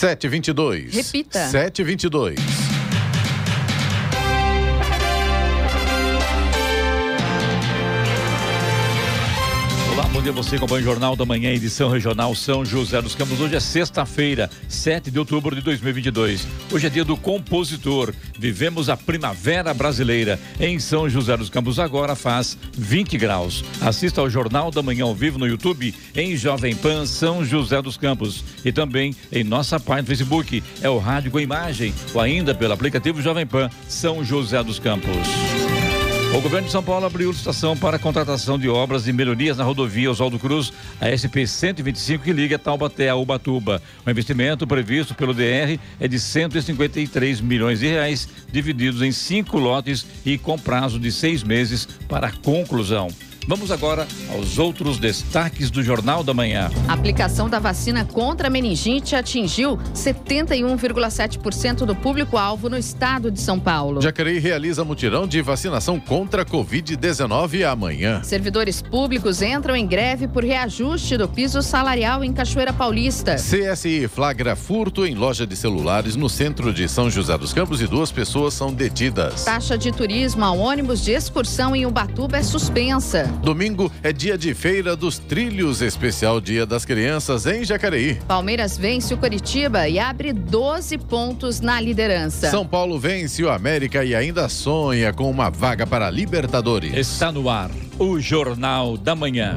722. Repita. 722. Bom dia você acompanha o Jornal da Manhã, edição regional São José dos Campos. Hoje é sexta-feira, 7 de outubro de 2022. Hoje é dia do compositor. Vivemos a primavera brasileira. Em São José dos Campos agora faz 20 graus. Assista ao Jornal da Manhã ao vivo no YouTube em Jovem Pan São José dos Campos e também em nossa página no Facebook. É o Rádio com Imagem ou ainda pelo aplicativo Jovem Pan São José dos Campos. O governo de São Paulo abriu licitação para a contratação de obras e melhorias na rodovia Oswaldo Cruz, a SP 125, que liga Taubaté a Ubatuba. O investimento previsto pelo DR é de 153 milhões de reais, divididos em cinco lotes e com prazo de seis meses para conclusão. Vamos agora aos outros destaques do Jornal da Manhã. A aplicação da vacina contra a meningite atingiu 71,7% do público-alvo no estado de São Paulo. Jacareí realiza mutirão de vacinação contra a Covid-19 amanhã. Servidores públicos entram em greve por reajuste do piso salarial em Cachoeira Paulista. CSI flagra furto em loja de celulares no centro de São José dos Campos e duas pessoas são detidas. Taxa de turismo a ônibus de excursão em Ubatuba é suspensa. Domingo é dia de feira dos trilhos, especial Dia das Crianças em Jacareí. Palmeiras vence o Curitiba e abre 12 pontos na liderança. São Paulo vence o América e ainda sonha com uma vaga para a Libertadores. Está no ar o Jornal da Manhã.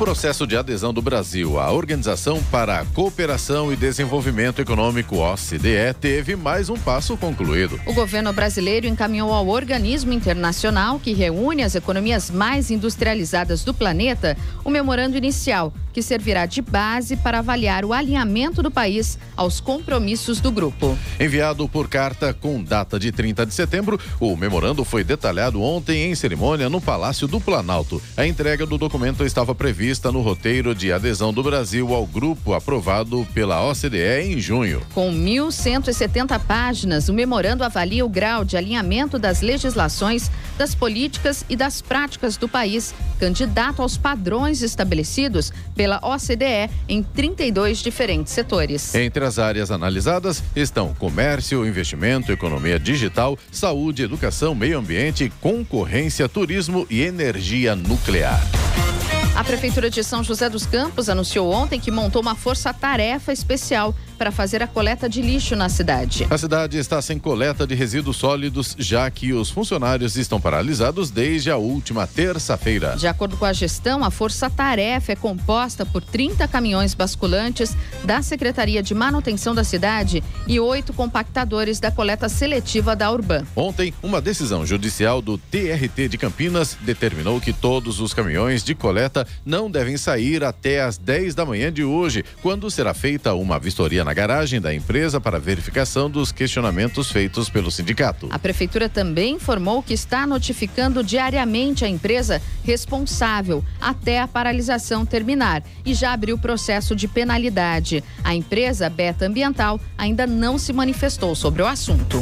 processo de adesão do Brasil à Organização para a Cooperação e Desenvolvimento Econômico, OCDE, teve mais um passo concluído. O governo brasileiro encaminhou ao organismo internacional que reúne as economias mais industrializadas do planeta o memorando inicial, que servirá de base para avaliar o alinhamento do país aos compromissos do grupo. Enviado por carta com data de 30 de setembro, o memorando foi detalhado ontem em cerimônia no Palácio do Planalto. A entrega do documento estava prevista no roteiro de adesão do Brasil ao grupo aprovado pela OCDE em junho. Com 1.170 páginas, o memorando avalia o grau de alinhamento das legislações, das políticas e das práticas do país, candidato aos padrões estabelecidos pela OCDE em 32 diferentes setores. Entre as áreas analisadas estão comércio, investimento, economia digital, saúde, educação, meio ambiente, concorrência, turismo e energia nuclear. A Prefeitura de São José dos Campos anunciou ontem que montou uma força-tarefa especial para fazer a coleta de lixo na cidade. A cidade está sem coleta de resíduos sólidos, já que os funcionários estão paralisados desde a última terça-feira. De acordo com a gestão, a força-tarefa é composta por 30 caminhões basculantes da Secretaria de Manutenção da cidade e oito compactadores da coleta seletiva da Urban. Ontem, uma decisão judicial do TRT de Campinas determinou que todos os caminhões de coleta não devem sair até às 10 da manhã de hoje, quando será feita uma vistoria na garagem da empresa para verificação dos questionamentos feitos pelo sindicato. A prefeitura também informou que está notificando diariamente a empresa responsável até a paralisação terminar e já abriu processo de penalidade. A empresa Beta Ambiental ainda não se manifestou sobre o assunto.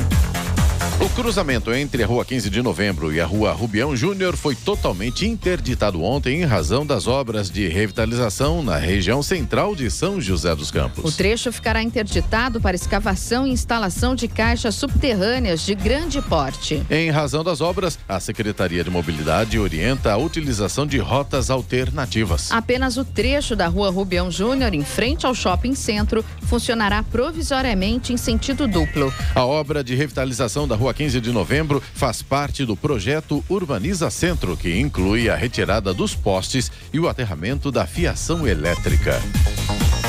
O cruzamento entre a Rua 15 de Novembro e a Rua Rubião Júnior foi totalmente interditado ontem em razão das obras de revitalização na região central de São José dos Campos. O trecho ficará interditado para escavação e instalação de caixas subterrâneas de grande porte. Em razão das obras, a Secretaria de Mobilidade orienta a utilização de rotas alternativas. Apenas o trecho da Rua Rubião Júnior, em frente ao shopping centro, funcionará provisoriamente em sentido duplo. A obra de revitalização da Rua 15 de Novembro faz parte do projeto Urbaniza Centro, que inclui a retirada dos postes e o aterramento da fiação elétrica.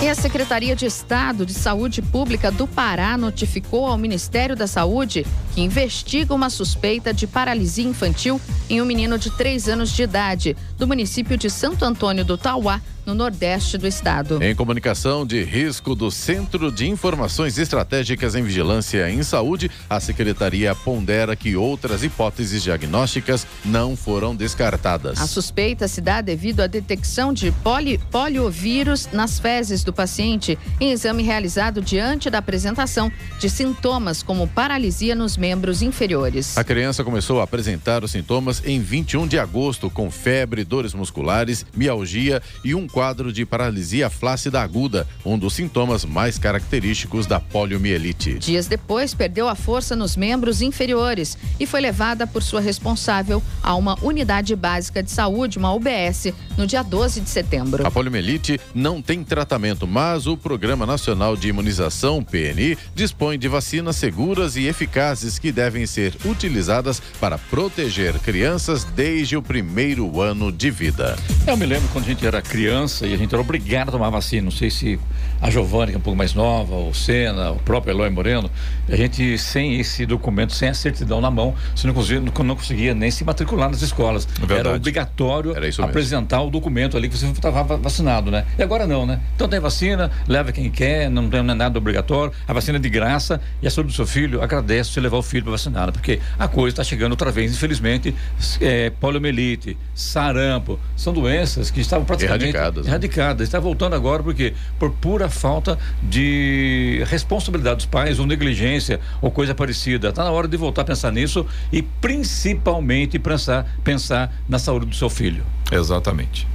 E a Secretaria de Estado de Saúde Pública do Pará notificou ao Ministério da Saúde que investiga uma suspeita de paralisia infantil em um menino de três anos de idade do município de Santo Antônio do Tauá, no nordeste do estado. Em comunicação de risco do Centro de Informações Estratégicas em Vigilância em Saúde, a secretaria pondera que outras hipóteses diagnósticas não foram descartadas. A suspeita se dá devido à detecção de poli, poliovírus nas fezes do paciente em exame realizado diante da apresentação de sintomas como paralisia nos membros inferiores. A criança começou a apresentar os sintomas em 21 de agosto com febre, dores musculares, mialgia e um quadro de paralisia flácida aguda, um dos sintomas mais característicos da poliomielite. Dias depois, perdeu a força nos membros inferiores e foi levada por sua responsável a uma unidade básica de saúde, uma UBS, no dia 12 de setembro. A poliomielite não tem tratamento, mas o Programa Nacional de Imunização, PNI, dispõe de vacinas seguras e eficazes que devem ser utilizadas para proteger crianças desde o primeiro ano de vida. Eu me lembro quando a gente era criança criança e a gente era obrigado a tomar vacina. Não sei se a Giovanni, que é um pouco mais nova, o Senna, o próprio Eloy Moreno, a gente, sem esse documento, sem a certidão na mão, você não conseguia, não conseguia nem se matricular nas escolas. É era obrigatório era apresentar o documento ali que você estava vacinado, né? E agora não, né? Então tem vacina, leva quem quer, não tem nada obrigatório, a vacina é de graça e a saúde do seu filho agradece você levar o filho para vacinar, porque a coisa está chegando outra vez, infelizmente, é, poliomielite, sarampo, são doenças que estavam praticamente erradicadas. Né? Erradicadas. Está voltando agora porque por pura falta de responsabilidade dos pais ou negligência ou coisa parecida. Está na hora de voltar a pensar nisso e principalmente pensar, pensar na saúde do seu filho. Exatamente.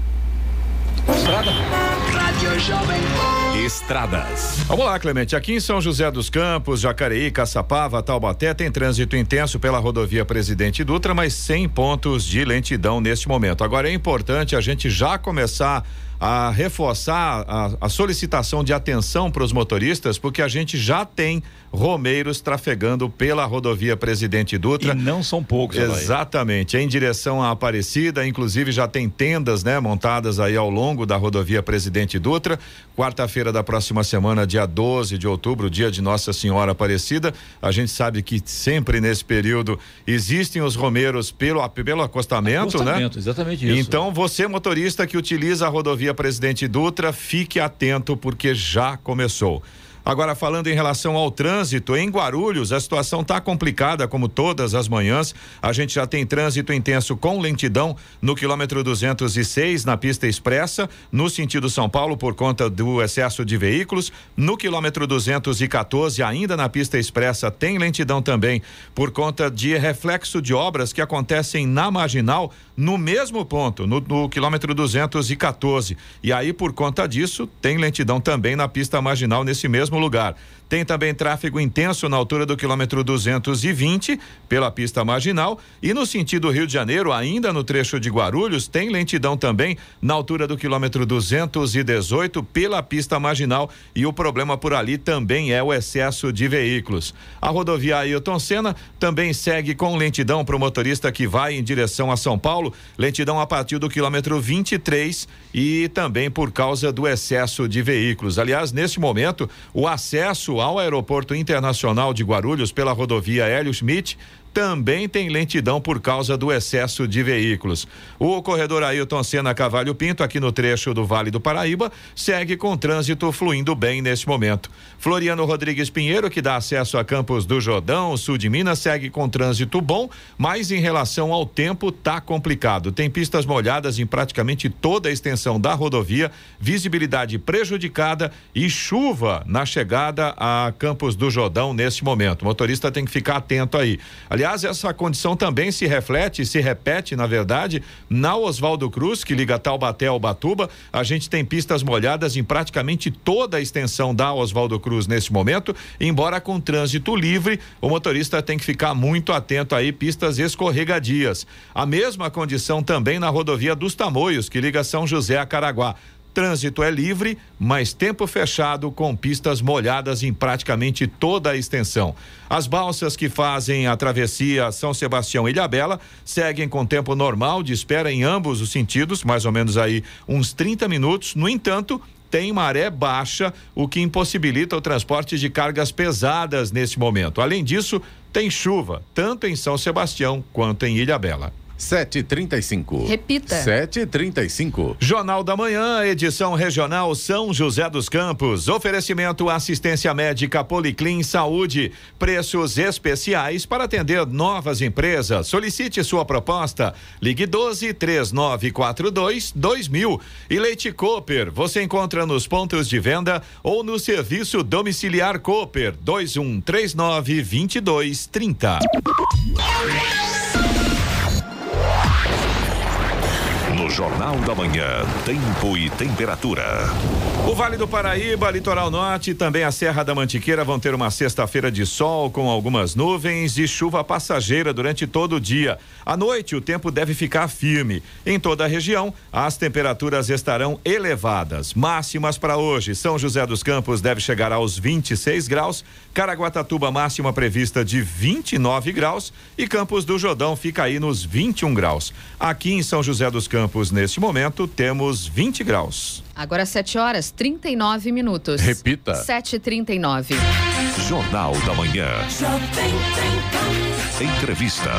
Estrada. Rádio Jovem Estradas. Vamos lá, Clemente. Aqui em São José dos Campos, Jacareí, Caçapava, Taubaté, tem trânsito intenso pela rodovia Presidente Dutra, mas sem pontos de lentidão neste momento. Agora é importante a gente já começar a reforçar a, a solicitação de atenção para os motoristas, porque a gente já tem romeiros trafegando pela rodovia Presidente Dutra. E não são poucos, Exatamente, em direção à Aparecida, inclusive já tem tendas, né, montadas aí ao longo da rodovia Presidente Dutra. Quarta-feira da próxima semana, dia 12 de outubro, dia de Nossa Senhora Aparecida. A gente sabe que sempre nesse período existem os romeiros pelo pelo acostamento, né? acostamento né? Exatamente isso. Então, você motorista que utiliza a rodovia Presidente Dutra, fique atento porque já começou. Agora, falando em relação ao trânsito, em Guarulhos, a situação está complicada, como todas as manhãs. A gente já tem trânsito intenso com lentidão no quilômetro 206, na pista expressa, no sentido São Paulo, por conta do excesso de veículos. No quilômetro 214, ainda na pista expressa, tem lentidão também, por conta de reflexo de obras que acontecem na marginal, no mesmo ponto, no, no quilômetro 214. E aí, por conta disso, tem lentidão também na pista marginal nesse mesmo mesmo lugar. Tem também tráfego intenso na altura do quilômetro 220 pela pista marginal e no sentido Rio de Janeiro, ainda no trecho de Guarulhos, tem lentidão também na altura do quilômetro 218 pela pista marginal e o problema por ali também é o excesso de veículos. A rodovia Ailton Senna também segue com lentidão para o motorista que vai em direção a São Paulo, lentidão a partir do quilômetro 23 e também por causa do excesso de veículos. Aliás, neste momento, o acesso ao Aeroporto Internacional de Guarulhos pela rodovia Hélio Schmidt também tem lentidão por causa do excesso de veículos. O corredor Ailton Senna Cavalho Pinto, aqui no trecho do Vale do Paraíba, segue com trânsito fluindo bem neste momento. Floriano Rodrigues Pinheiro, que dá acesso a Campos do Jordão, sul de Minas, segue com trânsito bom, mas em relação ao tempo tá complicado. Tem pistas molhadas em praticamente toda a extensão da rodovia, visibilidade prejudicada e chuva na chegada a Campos do Jordão neste momento. O motorista tem que ficar atento aí. Aliás, Aliás, essa condição também se reflete, se repete, na verdade, na Oswaldo Cruz, que liga Taubaté ao Batuba. A gente tem pistas molhadas em praticamente toda a extensão da Oswaldo Cruz nesse momento, embora com trânsito livre, o motorista tem que ficar muito atento aí, pistas escorregadias. A mesma condição também na rodovia dos Tamoios, que liga São José a Caraguá. Trânsito é livre, mas tempo fechado com pistas molhadas em praticamente toda a extensão. As balsas que fazem a travessia São Sebastião e Ilhabela seguem com tempo normal de espera em ambos os sentidos, mais ou menos aí uns 30 minutos. No entanto, tem maré baixa, o que impossibilita o transporte de cargas pesadas neste momento. Além disso, tem chuva, tanto em São Sebastião quanto em Ilha Bela. 7h35. Repita. 7h35. Jornal da Manhã, edição regional São José dos Campos. Oferecimento assistência médica Policlin Saúde. Preços especiais para atender novas empresas. Solicite sua proposta. Ligue 12 3942 2000. E Leite Cooper. Você encontra nos pontos de venda ou no serviço domiciliar Cooper 2139 2230. Jornal da Manhã, tempo e temperatura. O Vale do Paraíba, Litoral Norte e também a Serra da Mantiqueira vão ter uma sexta-feira de sol com algumas nuvens e chuva passageira durante todo o dia. À noite, o tempo deve ficar firme. Em toda a região, as temperaturas estarão elevadas. Máximas para hoje: São José dos Campos deve chegar aos 26 graus, Caraguatatuba máxima prevista de 29 graus e Campos do Jordão fica aí nos 21 graus. Aqui em São José dos Campos, neste momento, temos 20 graus. Agora 7 horas 39 minutos. Repita. 7h39. Jornal da Manhã. Entrevista.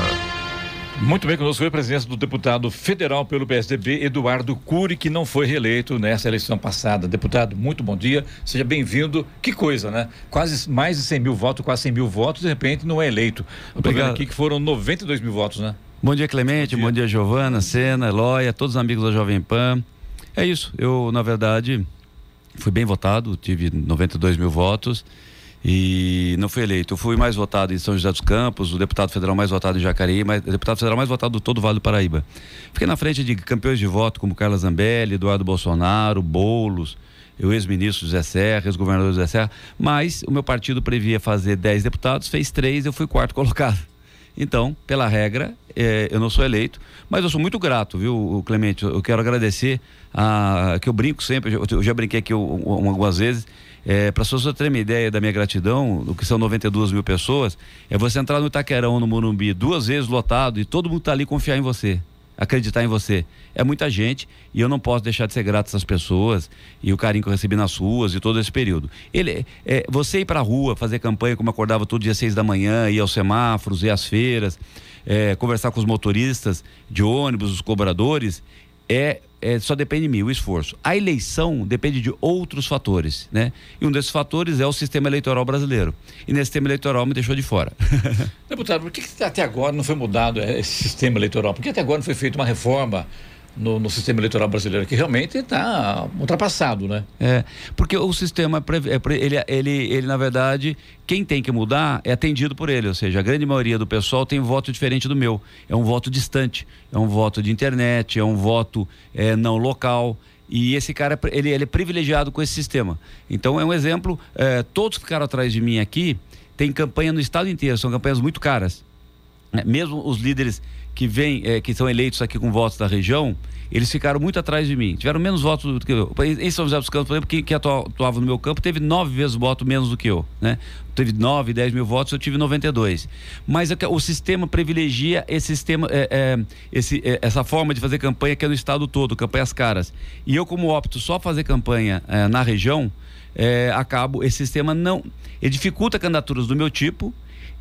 Muito bem, conosco foi a presença do deputado federal pelo PSDB, Eduardo Cury, que não foi reeleito nessa eleição passada. Deputado, muito bom dia, seja bem-vindo. Que coisa, né? Quase mais de 100 mil votos, quase 100 mil votos, de repente não é eleito. Obrigado. aqui que foram 92 mil votos, né? Bom dia, Clemente. Bom dia, bom dia Giovana, Sena, Eloia, todos os amigos da Jovem Pan. É isso. Eu, na verdade, fui bem votado, tive 92 mil votos e não fui eleito. Eu fui mais votado em São José dos Campos, o deputado federal mais votado em Jacareí, mas o deputado federal mais votado do todo o Vale do Paraíba. Fiquei na frente de campeões de voto como Carla Zambelli, Eduardo Bolsonaro, Boulos, o ex-ministro José Serra, ex-governador José Serra, mas o meu partido previa fazer 10 deputados, fez três, eu fui quarto colocado. Então, pela regra, é, eu não sou eleito, mas eu sou muito grato, viu, Clemente? Eu quero agradecer a, que eu brinco sempre, eu já brinquei aqui algumas vezes. É, para você ter uma ideia da minha gratidão, do que são 92 mil pessoas, é você entrar no Itaquerão, no Morumbi, duas vezes lotado e todo mundo tá ali confiar em você acreditar em você. É muita gente e eu não posso deixar de ser grato a essas pessoas e o carinho que eu recebi nas ruas e todo esse período. Ele, é, você ir para a rua, fazer campanha como acordava todo dia seis da manhã, ir aos semáforos, ir às feiras, é, conversar com os motoristas de ônibus, os cobradores, é, é, só depende de mim, o esforço. A eleição depende de outros fatores, né? E um desses fatores é o sistema eleitoral brasileiro. E nesse sistema eleitoral me deixou de fora. Deputado, por que, que até agora não foi mudado esse sistema eleitoral? Por que até agora não foi feita uma reforma no, no, sistema eleitoral brasileiro, que realmente está ultrapassado, né? É, porque o sistema, é ele, ele, ele, na verdade, quem tem que mudar é atendido por ele, ou seja, a grande maioria do pessoal tem um voto diferente do meu. É um voto distante, é um voto de internet, é um voto é, não local. E esse cara, ele, ele é privilegiado com esse sistema. Então, é um exemplo, é, todos que ficaram atrás de mim aqui, tem campanha no estado inteiro, são campanhas muito caras. É, mesmo os líderes que vêm, é, que são eleitos aqui com votos da região, eles ficaram muito atrás de mim. Tiveram menos votos do que eu. Em São José dos Campos, por exemplo, que, que atuava no meu campo, teve nove vezes voto menos do que eu, né? Teve nove, dez mil votos, eu tive 92. Mas é o sistema privilegia esse sistema, é, é, esse, é, essa forma de fazer campanha que é no estado todo, campanhas caras. E eu, como opto só fazer campanha é, na região, é, acabo, esse sistema não. Ele dificulta candidaturas do meu tipo,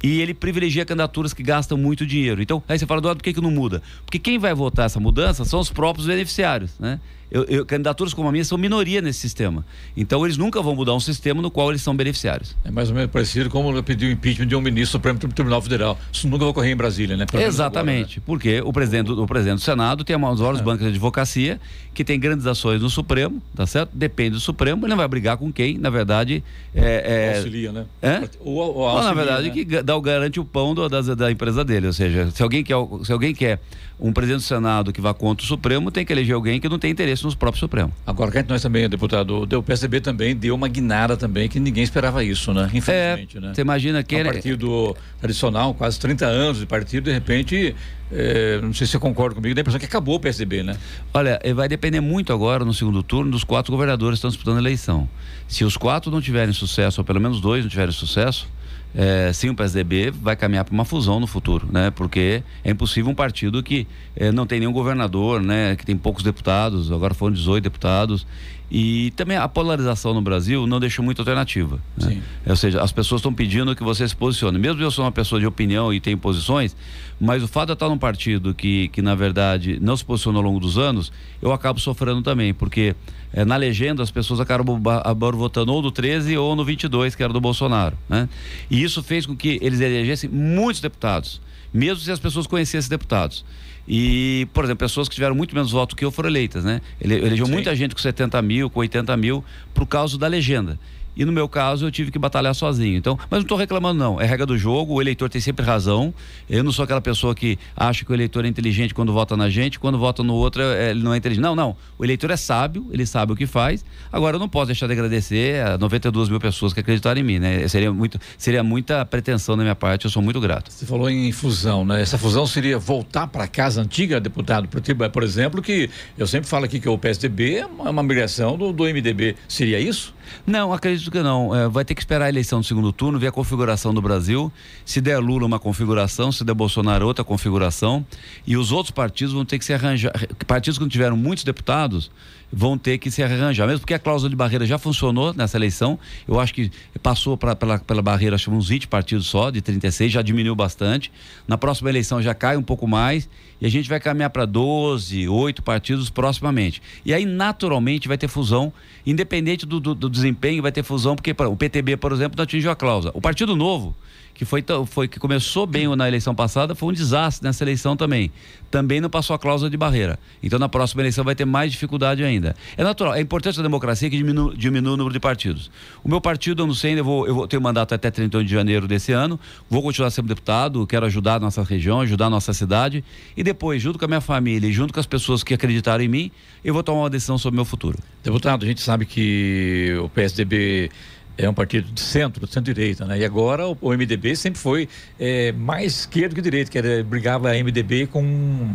e ele privilegia candidaturas que gastam muito dinheiro. Então, aí você fala, Eduardo, por que, que não muda? Porque quem vai votar essa mudança são os próprios beneficiários, né? Eu, eu, candidaturas como a minha são minoria nesse sistema. Então eles nunca vão mudar um sistema no qual eles são beneficiários. É mais ou menos parecido como pedir o impeachment de um ministro do Supremo Tribunal Federal. Isso nunca vai ocorrer em Brasília, né? Exatamente, agora, né? porque o presidente, o presidente do Senado tem das maiores é. bancas de advocacia, que tem grandes ações no Supremo, tá certo? Depende do Supremo, ele não vai brigar com quem, na verdade. É, é... Auxilia, né? É? Ou, ou auxilia, na verdade, né? que dá o garante o pão do, da, da empresa dele. Ou seja, se alguém quer, se alguém quer um presidente do Senado que vá contra o Supremo, tem que eleger alguém que não tem interesse nos próprios Supremo. Agora, que nós também, deputado, o PSDB também deu uma guinada também, que ninguém esperava isso, né? Infelizmente, é, né? Você imagina que... Um partido tradicional, quase 30 anos de partido, de repente, é, não sei se você concorda comigo, dá a impressão que acabou o PSDB, né? Olha, eh, vai depender muito agora, no segundo turno, dos quatro governadores que estão disputando a eleição. Se os quatro não tiverem sucesso, ou pelo menos dois não tiverem sucesso, é, sim, o PSDB vai caminhar para uma fusão no futuro, né? Porque é impossível um partido que é, não tem nenhum governador, né? Que tem poucos deputados, agora foram 18 deputados, E também a polarização no Brasil não deixa muita alternativa. Né? Ou seja, as pessoas estão pedindo que você se posicione. Mesmo eu sou uma pessoa de opinião e tenho posições, mas o fato de eu estar num partido que, que na verdade, não se posicionou ao longo dos anos, eu acabo sofrendo também, porque é, na legenda as pessoas acabam, acabam votando ou no 13 ou no 22, que era do Bolsonaro. Né? E isso fez com que eles elegessem muitos deputados, mesmo se as pessoas conhecessem deputados. E, por exemplo, pessoas que tiveram muito menos votos que eu foram eleitas, né? Ele elegeu Sim. muita gente com 70 mil, com 80 mil, por causa da legenda. E no meu caso, eu tive que batalhar sozinho. Então, mas não estou reclamando, não. É regra do jogo, o eleitor tem sempre razão. Eu não sou aquela pessoa que acha que o eleitor é inteligente quando vota na gente, quando vota no outro, é, ele não é inteligente. Não, não. O eleitor é sábio, ele sabe o que faz. Agora, eu não posso deixar de agradecer a 92 mil pessoas que acreditaram em mim, né? Seria, muito, seria muita pretensão da minha parte, eu sou muito grato. Você falou em fusão, né? Essa fusão seria voltar para a casa antiga, deputado, por exemplo, que eu sempre falo aqui que o PSDB é uma migração do, do MDB. Seria isso? Não, acredito que não. É, vai ter que esperar a eleição do segundo turno, ver a configuração do Brasil. Se der Lula uma configuração, se der Bolsonaro outra configuração. E os outros partidos vão ter que se arranjar. Partidos que não tiveram muitos deputados vão ter que se arranjar, mesmo porque a cláusula de barreira já funcionou nessa eleição. Eu acho que passou pra, pela, pela barreira, acho uns 20 partidos só, de 36, já diminuiu bastante. Na próxima eleição já cai um pouco mais e a gente vai caminhar para 12, 8 partidos proximamente. E aí, naturalmente, vai ter fusão, independente do, do, do desempenho, vai ter fusão, porque o PTB, por exemplo, não atingiu a cláusula. O Partido Novo que foi, foi que começou bem na eleição passada, foi um desastre nessa eleição também. Também não passou a cláusula de barreira. Então na próxima eleição vai ter mais dificuldade ainda. É natural, é importante a democracia que diminua, diminua o número de partidos. O meu partido, eu não sei, eu vou, eu vou ter um mandato até 31 de janeiro desse ano, vou continuar sendo deputado, quero ajudar a nossa região, ajudar a nossa cidade e depois, junto com a minha família e junto com as pessoas que acreditaram em mim, eu vou tomar uma decisão sobre o meu futuro. Deputado, a gente sabe que o PSDB é um partido de centro, centro-direita, né? E agora o, MDB sempre foi é, mais esquerdo que direito, que era, brigava a MDB com,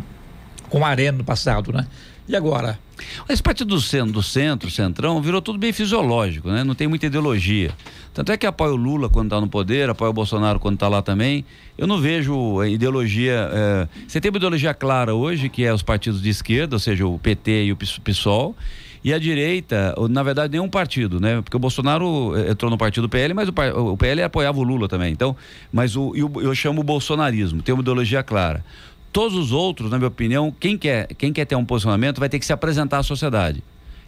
com a Arena no passado, né? E agora? Esse partido do centro, do centro, centrão, virou tudo bem fisiológico, né? Não tem muita ideologia. Tanto é que apoia o Lula quando está no poder, apoia o Bolsonaro quando está lá também. Eu não vejo ideologia. É... Você tem uma ideologia clara hoje, que é os partidos de esquerda, ou seja, o PT e o PSOL e a direita, na verdade, nenhum partido, né? Porque o Bolsonaro eh, entrou no partido PL, mas o, o PL apoiava o Lula também. Então, mas o, eu, eu chamo o bolsonarismo, tem uma ideologia clara. Todos os outros, na minha opinião, quem quer, quem quer ter um posicionamento vai ter que se apresentar à sociedade.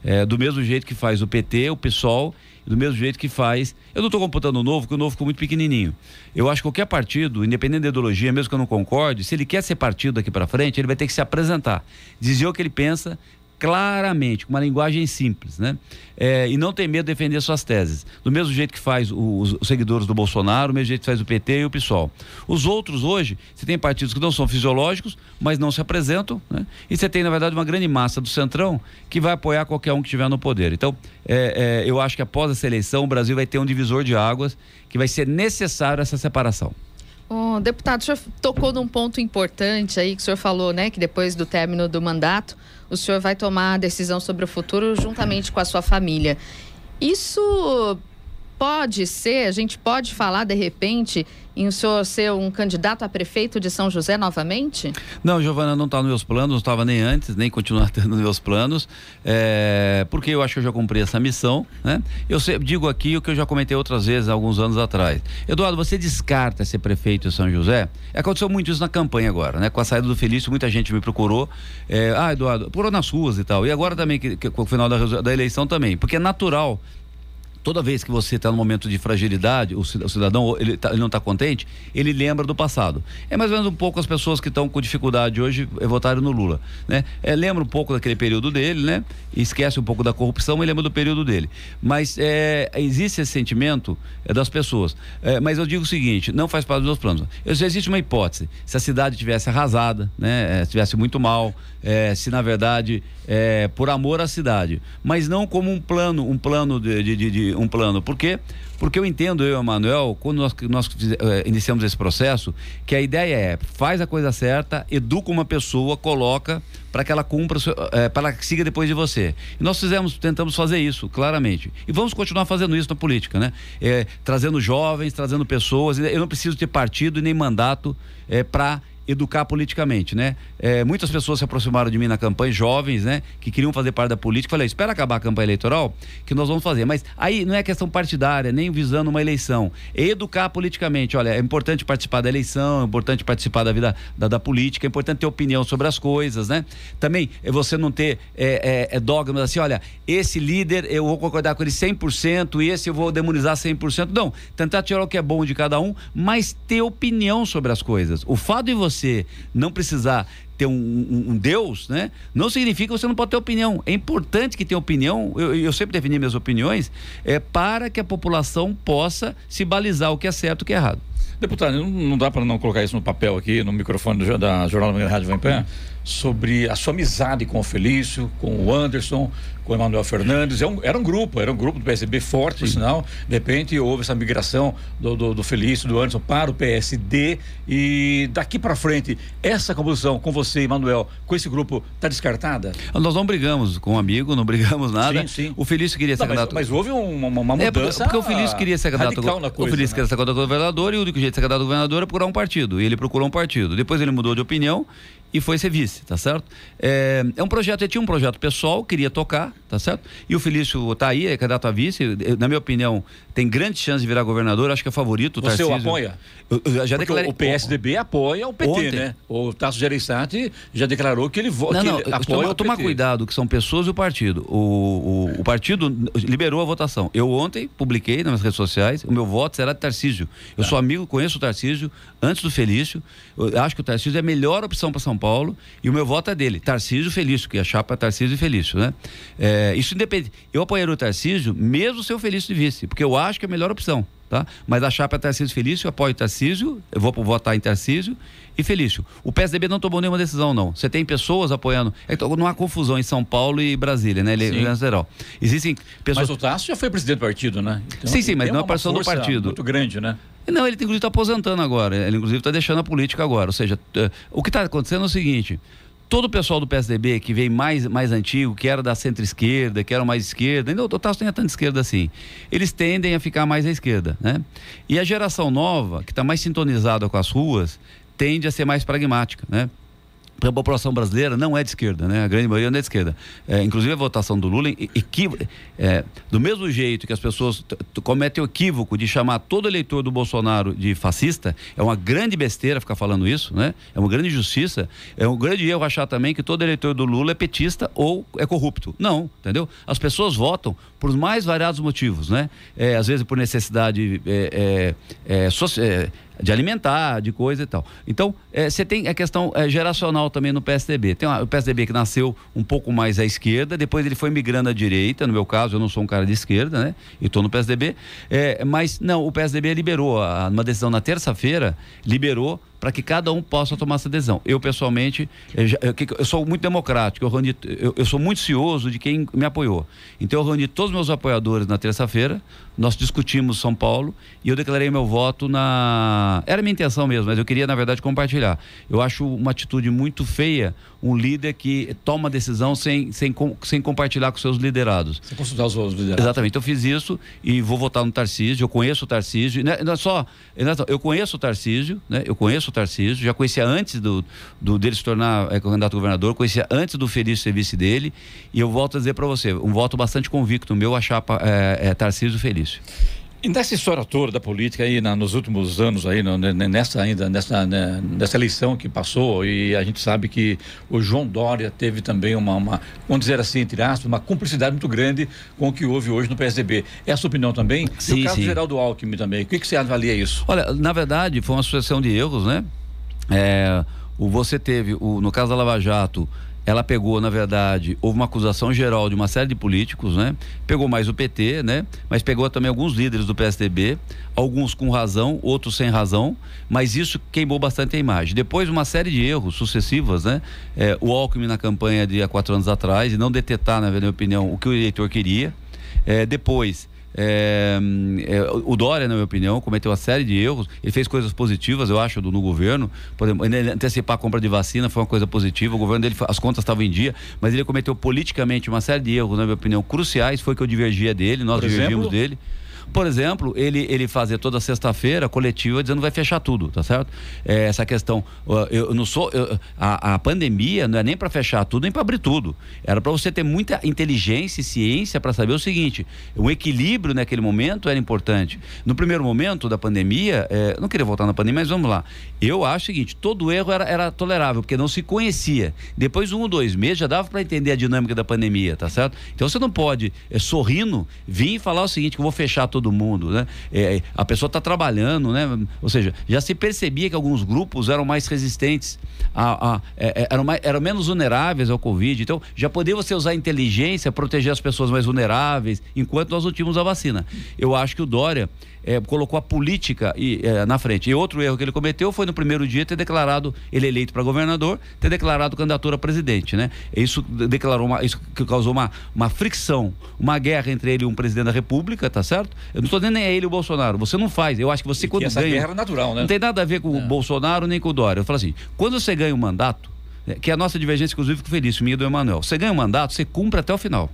É, do mesmo jeito que faz o PT, o PSOL, do mesmo jeito que faz. Eu não estou computando o novo, porque o novo ficou muito pequenininho. Eu acho que qualquer partido, independente da ideologia, mesmo que eu não concorde, se ele quer ser partido daqui para frente, ele vai ter que se apresentar, dizer o que ele pensa, claramente, com uma linguagem simples, né? É, e não tem medo de defender suas teses. Do mesmo jeito que faz os, seguidores do Bolsonaro, do mesmo jeito que faz o PT e o PSOL. Os outros hoje, você tem partidos que não são fisiológicos, mas não se apresentam, né? E você tem, na verdade, uma grande massa do Centrão que vai apoiar qualquer um que estiver no poder. Então, é, é, eu acho que após essa eleição, o Brasil vai ter um divisor de águas que vai ser necessário essa separação. Oh, deputado, o senhor tocou num ponto importante aí que o senhor falou, né? Que depois do término do mandato, o senhor vai tomar a decisão sobre o futuro juntamente com a sua família. Isso pode ser, a gente pode falar de repente em o senhor ser um candidato a prefeito de São José novamente? Não, Giovana, não está nos meus planos, não estava nem antes, nem continuar tendo nos meus planos, é, porque eu acho que eu já cumpri essa missão, né? Eu digo aqui o que eu já comentei outras vezes, alguns anos atrás. Eduardo, você descarta ser prefeito de São José? Aconteceu muito isso na campanha agora, né? Com a saída do Felício, muita gente me procurou, é, ah, Eduardo, procurou nas ruas e tal, e agora também, que, que, com o final da, da eleição também, porque é natural toda vez que você está no momento de fragilidade, o cidadão ele, tá, ele não está contente, ele lembra do passado. É mais ou menos um pouco as pessoas que estão com dificuldade hoje é, votaram no Lula, né? É, lembra um pouco daquele período dele, né? esquece um pouco da corrupção e lembra do período dele. Mas é, existe esse sentimento é, das pessoas. Mas eu digo o seguinte, não faz parte dos meus planos. existe uma hipótese, se a cidade tivesse arrasada, né? Estivesse muito mal, se na verdade por amor à cidade, mas não como um plano, um plano de, de, de um plano. Por quê? Porque eu entendo, eu e o Manuel, quando nós, nós eh, iniciamos esse processo, que a ideia é faz a coisa certa, educa uma pessoa, coloca para que ela cumpra, eh, para ela siga depois de você. E nós fizemos, tentamos fazer isso, claramente. E vamos continuar fazendo isso na política, né? É, trazendo jovens, trazendo pessoas. Eu não preciso ter partido e nem mandato é, para educar politicamente, né? É, muitas pessoas se aproximaram de mim na campanha, jovens, né? Que queriam fazer parte da política. Falei, espera acabar a campanha eleitoral que nós vamos fazer. Mas aí não é questão partidária, nem visando uma eleição. É educar politicamente. Olha, é importante participar da eleição, é importante participar da vida da, da política, é importante ter opinião sobre as coisas, né? Também é você não ter é, é, é dogmas assim, olha, esse líder eu vou concordar com ele 100% e esse eu vou demonizar 100%. Não, tentar tirar o que é bom de cada um, mas ter opinião sobre as coisas. O fato de você não precisar ter um, um, um, Deus, né? Não significa que você não pode ter opinião. É importante que tenha opinião. Eu, eu sempre defini minhas opiniões é para que a população possa se balizar o que é certo e o que é errado. Deputado, não, não dá para não colocar isso no papel aqui, no microfone do, da Jornal da Rádio Vempan, sobre a sua amizade com o Felício, com o Anderson, com o Emanuel Fernandes. É um, era um grupo, era um grupo do PSB forte, por sinal. De repente houve essa migração do, do, do Felício, do Anderson para o PSD. E daqui para frente, essa composição com você, Emanuel, com esse grupo, está descartada? Nós não brigamos com um amigo, não brigamos nada. Sim, sim. O Felício queria ser não, candidato. Mas, mas, houve uma, uma mudança. É porque, porque o Felício queria ser candidato. Coisa, o Felício né? queria ser candidato a governador e o único jeito de ser candidato a governador é procurar um partido. E ele procurou um partido. Depois ele mudou de opinião e foi ser vice, tá certo? É, é um projeto, ele tinha um projeto pessoal, queria tocar, tá certo? E o Felício tá aí, é candidato a vice, na minha opinião, tem grande chance de virar governador, acho que é favorito. O Você o apoia? Eu, eu já declarei. O PSDB apoia o PT, ontem. né? O Tasso Gereissati já declarou que ele vota. Não, não, apoia toma, tomar cuidado, que são pessoas e o partido. O, o, o, partido liberou a votação. Eu ontem publiquei nas minhas redes sociais, o meu voto será de Tarcísio. Eu tá. sou amigo, conheço o Tarcísio antes do Felício. Eu acho que o Tarcísio é a melhor opção para São Paulo e o meu voto é dele. Tarcísio Felício, que a chapa é Tarcísio Felício, né? É, isso independe. Eu apoiaria o Tarcísio, mesmo ser o Felício de vice, porque eu acho que é a melhor opção. Tá? Mas a chapa é Tarcísio Felício, eu apoio Tarcísio, eu vou votar em Tarcísio e Felício. O PSDB não tomou nenhuma decisão, não. Você tem pessoas apoiando. Então, não há confusão em São Paulo e Brasília, né? Ele é geral. Existem pessoas. Mas o Tasso já foi presidente do partido, né? Então, sim, sim, mas não é partição do partido. Muito grande, né? Não, ele inclusive está aposentando agora. Ele inclusive está deixando a política agora. Ou seja, o que está acontecendo é o seguinte: todo o pessoal do PSDB que vem mais, mais antigo, que era da centro-esquerda, que era mais esquerda, ainda o Tasso nem é tanto esquerda assim, eles tendem a ficar mais à esquerda, né? E a geração nova, que está mais sintonizada com as ruas, tende a ser mais pragmática, né? A população brasileira não é de esquerda, né? A grande maioria não é de esquerda. É, inclusive a votação do Lula, é, do mesmo jeito que as pessoas cometem o equívoco de chamar todo eleitor do Bolsonaro de fascista, é uma grande besteira ficar falando isso, né? É uma grande injustiça. É um grande erro achar também que todo eleitor do Lula é petista ou é corrupto. Não, entendeu? As pessoas votam por mais variados motivos, né? É, às vezes por necessidade é, é, é, é de alimentar, de coisa e tal. Então, é, você é, tem a questão é, geracional também no PSDB. Tem uma, o PSDB que nasceu um pouco mais à esquerda, depois ele foi migrando à direita. No meu caso, eu não sou um cara de esquerda, né? E estou no PSDB. É, mas, não, o PSDB liberou, a, uma decisão na terça-feira, liberou para que cada um possa tomar essa decisão. Eu, pessoalmente, eu, eu, eu sou muito democrático, eu, reuni, eu, eu, sou muito cioso de quem me apoiou. Então, eu reuni todos os meus apoiadores na terça-feira, nós discutimos São Paulo e eu declarei meu voto na. Era minha intenção mesmo, mas eu queria, na verdade, compartilhar. Eu acho uma atitude muito feia um líder que toma decisão sem, sem, sem compartilhar com seus liderados. Sem consultar os outros liderados. Exatamente. Eu fiz isso e vou votar no Tarcísio. Eu conheço o Tarcísio. Não é, não é só. Não é só eu conheço o Tarcísio, né? Eu conheço o Tarcísio, já conhecia antes do, do dele se tornar é, candidato a governador, conhecia antes do Felício serviço dele. E eu volto a dizer para você, um voto bastante convicto meu, a chapa é, é Tarcísio Felício. E nessa história toda da política aí, na, nos últimos anos aí, no, nessa ainda, nessa, né, nessa eleição que passou, e a gente sabe que o João Dória teve também uma, uma, vamos dizer assim, entre aspas, uma cumplicidade muito grande com o que houve hoje no PSDB. É a sua opinião também? Sim, e o caso sim. geral do Alckmin também. O que, que você avalia isso? Olha, na verdade, foi uma sucessão de erros, né? É, o, você teve, o, no caso da Lava Jato, ela pegou, na verdade, houve uma acusação geral de uma série de políticos, né? Pegou mais o PT, né? Mas pegou também alguns líderes do PSDB, alguns com razão, outros sem razão, mas isso queimou bastante a imagem. Depois, uma série de erros sucessivos, né? É, o Alckmin na campanha de há quatro anos atrás, e não detectar, na minha opinião, o que o eleitor queria. É, depois, é, é, o Dória, na minha opinião, cometeu uma série de erros. Ele fez coisas positivas, eu acho, do, no governo. Por exemplo, antecipar a compra de vacina foi uma coisa positiva. O governo dele, as contas estavam em dia, mas ele cometeu politicamente uma série de erros, na minha opinião, cruciais. Foi que eu divergia dele, nós divergimos dele. Por exemplo, ele, ele fazer toda sexta-feira coletiva dizendo que vai fechar tudo, tá certo? É, essa questão, eu não sou. Eu, a, a pandemia não é nem para fechar tudo, nem para abrir tudo. Era para você ter muita inteligência e ciência para saber o seguinte: o equilíbrio naquele momento era importante. No primeiro momento da pandemia, é, não queria voltar na pandemia, mas vamos lá. Eu acho o seguinte: todo erro era, era tolerável, porque não se conhecia. Depois, um ou dois meses, já dava para entender a dinâmica da pandemia, tá certo? Então você não pode, é, sorrindo, vir e falar o seguinte: que eu vou fechar todo mundo, né? É, a pessoa está trabalhando, né? Ou seja, já se percebia que alguns grupos eram mais resistentes, a, a é, é eram, mais, eram menos vulneráveis ao Covid. Então, já poderia você usar inteligência, proteger as pessoas mais vulneráveis, enquanto nós não tínhamos a vacina. Eu acho que o Dória é, colocou a política e, é, na frente. E outro erro que ele cometeu foi no primeiro dia ter declarado ele eleito para governador, ter declarado candidatura a presidente, né? Isso declarou uma, isso causou uma, uma fricção, uma guerra entre ele e um presidente da República, tá certo? Eu não estou dizendo nem é ele o Bolsonaro. Você não faz. Eu acho que você e quando que essa ganha, guerra é natural, né? Não tem nada a ver com é. o Bolsonaro nem com o Dória. Eu falo assim, quando você ganha um mandato, é, que é a nossa divergência, inclusive, fico feliz, minha do Emanuel. Você ganha um mandato, você cumpre até o final.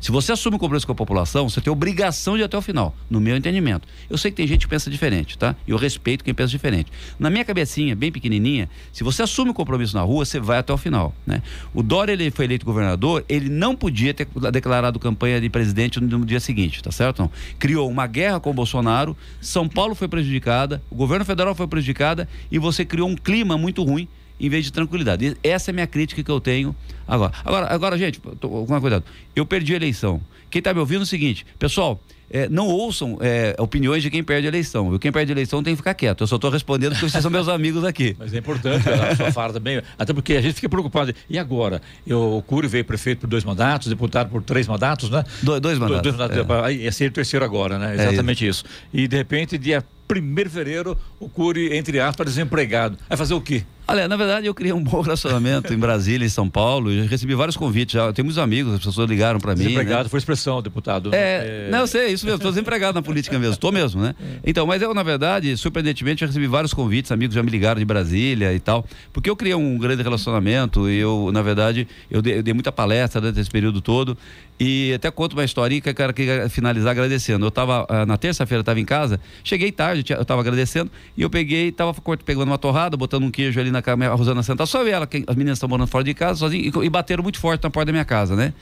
Se você assume o compromisso com a população, você tem obrigação de ir até o final, no meu entendimento. Eu sei que tem gente que pensa diferente, tá? Eu respeito quem pensa diferente. Na minha cabecinha, bem pequenininha, se você assume o compromisso na rua, você vai até o final, né? O Dória, ele foi eleito governador, ele não podia ter declarado campanha de presidente no dia seguinte, tá certo? Não. Criou uma guerra com o Bolsonaro, São Paulo foi prejudicada, o governo federal foi prejudicada e você criou um clima muito ruim em vez de tranquilidade. Essa é a minha crítica que eu tenho agora. Agora, agora gente, com cuidado. Eu perdi a eleição. Quem está me ouvindo é o seguinte, pessoal, é, não ouçam é, opiniões de quem perde a eleição. Quem perde a eleição tem que ficar quieto. Eu só estou respondendo porque vocês são meus amigos aqui. Mas é importante a sua fala também, até porque a gente fica preocupado. E agora? Eu, o Cury veio prefeito por dois mandatos, deputado por três mandatos, né? Do, dois mandatos. Dois, dois mandatos. É. Ia ser o terceiro agora, né? É Exatamente isso. isso. E de repente, dia 1 de fevereiro, o Cury, entre aspas, desempregado. Vai fazer o quê? Olha, na verdade eu criei um bom relacionamento em Brasília, em São Paulo. Eu recebi vários convites já. Eu tenho muitos amigos, as pessoas ligaram para mim. Desempregado né? foi expressão, deputado. É, é... Não, eu sei, isso mesmo. Estou desempregado na política mesmo. Estou mesmo, né? É. Então, mas eu, na verdade, surpreendentemente, já recebi vários convites. Amigos já me ligaram de Brasília e tal. Porque eu criei um grande relacionamento e eu, na verdade, eu dei, eu dei muita palestra durante esse período todo. E até conto uma historinha que eu quero finalizar agradecendo. Eu estava, ah, na terça-feira, estava em casa, cheguei tarde, eu estava agradecendo, e eu peguei, estava pegando uma torrada, botando um queijo ali na cama, a Rosana Santa, só ela, que as meninas estão morando fora de casa, sozinho, e, e, bateram muito forte na porta da minha casa, né?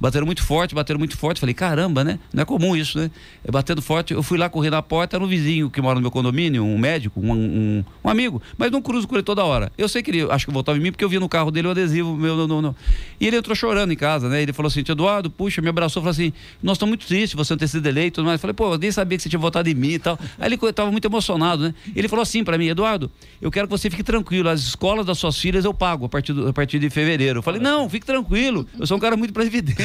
Bateram muito forte, bateram muito forte. Falei, caramba, né? Não é comum isso, né? Batendo forte, eu fui lá correr na porta, era um vizinho que mora no meu condomínio, um médico, um, um, um amigo, mas não cruzo com ele toda hora. Eu sei que ele, acho que voltava em mim, porque eu vi no carro dele o adesivo meu, no, no, no. E ele entrou chorando em casa, né? Ele falou assim, Eduardo, puxa, me abraçou, falou assim, nós estamos muito tristes você não ter sido eleito, mas falei, pô, eu nem sabia que você tinha votado em mim e tal. Aí ele estava muito emocionado, né? Ele falou assim para mim, Eduardo, eu quero que você fique tranquilo, as escolas das suas filhas eu pago a partir, do, a partir de fevereiro. Eu falei, não, fique tranquilo, eu sou um cara muito previdente.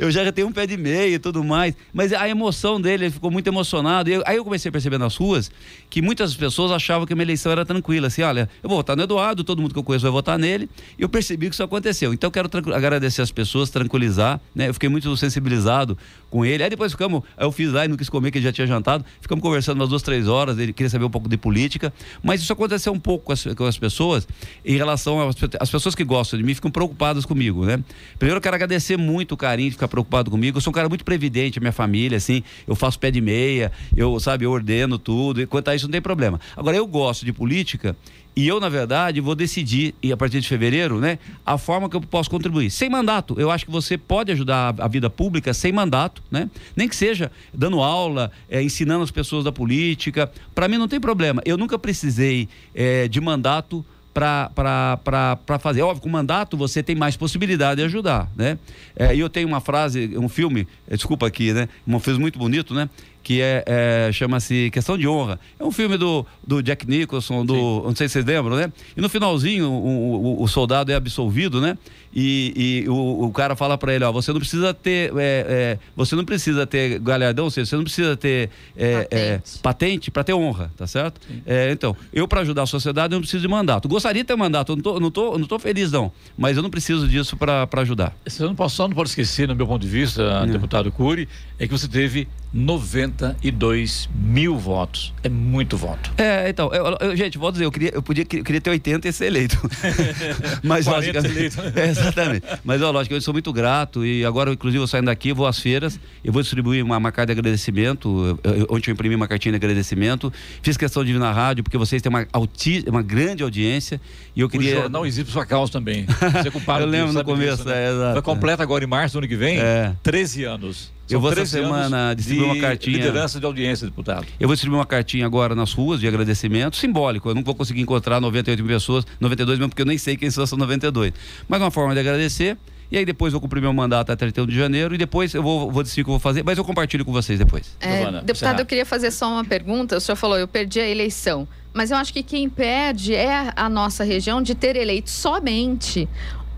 Eu já tenho um pé de meia e tudo mais. Mas a emoção dele, ele ficou muito emocionado. Eu, aí eu comecei a perceber nas ruas que muitas pessoas achavam que a minha eleição era tranquila. Assim, olha, eu vou votar no Eduardo, todo mundo que eu conheço vai votar nele. E eu percebi que isso aconteceu. Então eu quero agradecer as pessoas, tranquilizar. Né? Eu fiquei muito sensibilizado com ele. Aí depois ficamos, eu fiz lá e não quis comer, que ele já tinha jantado. Ficamos conversando umas duas, três horas. Ele queria saber um pouco de política. Mas isso aconteceu um pouco com as, com as pessoas em relação às as pessoas que gostam de mim ficam preocupadas comigo, né? Primeiro eu quero agradecer muito o carinho de ficar preocupado comigo. Eu sou um cara muito previdente, minha família, assim, eu faço pé de meia, eu, sabe, eu ordeno tudo, e quanto a isso não tem problema. Agora, eu gosto de política e eu, na verdade, vou decidir, e a partir de fevereiro, né, a forma que eu posso contribuir. Sem mandato. Eu acho que você pode ajudar a, vida pública sem mandato, né? Nem que seja dando aula, é, ensinando as pessoas da política. Para mim não tem problema. Eu nunca precisei é, de mandato para fazer. Óbvio, com mandato você tem mais possibilidade de ajudar, né? É, e eu tenho uma frase, um filme, desculpa aqui, né? Um filme muito bonito, né? Que é, é chama-se Questão de Honra. É um filme do, do Jack Nicholson, do, Sim. não sei se vocês lembram, né? E no finalzinho o, o, o soldado é absolvido, né? E, e o, o, cara fala para ele, ó, você não precisa ter, é, é, você não precisa ter galhardão, ou seja, você não precisa ter é, é patente, para ter honra, tá certo? É, então, eu para ajudar a sociedade eu não preciso de mandato. Gostaria de ter mandato, eu não tô, não tô, não tô feliz não, mas eu não preciso disso para ajudar. Você não pode, só não pode esquecer, no meu ponto de vista, deputado Cury, é que você teve 92 mil votos. É muito voto. É, então, eu, eu, gente, vou dizer, eu queria, eu podia, eu queria ter 80 e ser eleito. Mas 40 eleito. É, exatamente. Mas, ó, lógico, eu sou muito grato e agora, inclusive, eu saindo daqui, vou às feiras, eu vou distribuir uma, uma carta de agradecimento, eu, eu, ontem eu imprimi uma cartinha de agradecimento, fiz questão de vir na rádio, porque vocês têm uma, alti, uma grande audiência e eu queria... O jornal exibe sua causa também. Você é culpado eu lembro disso, no começo, disso, né? é, exato. Completa agora em março do ano que vem, É. 13 anos. Eu vou essa 13 semana distribuir de uma cartinha. Liderança de audiência, deputado. Eu vou distribuir uma cartinha agora nas ruas de agradecimento, simbólico. Eu não vou conseguir encontrar 98 mil pessoas, 92 mesmo, porque eu nem sei quem são essas 92. Mas uma forma de agradecer. E aí depois eu cumprir meu mandato até 31 de janeiro e depois eu vou, vou decidir o que eu vou fazer, mas eu compartilho com vocês depois. É, Giovana, deputado, encerrar. eu queria fazer só uma pergunta. O senhor falou, eu perdi a eleição. Mas eu acho que quem perde é a nossa região de ter eleito somente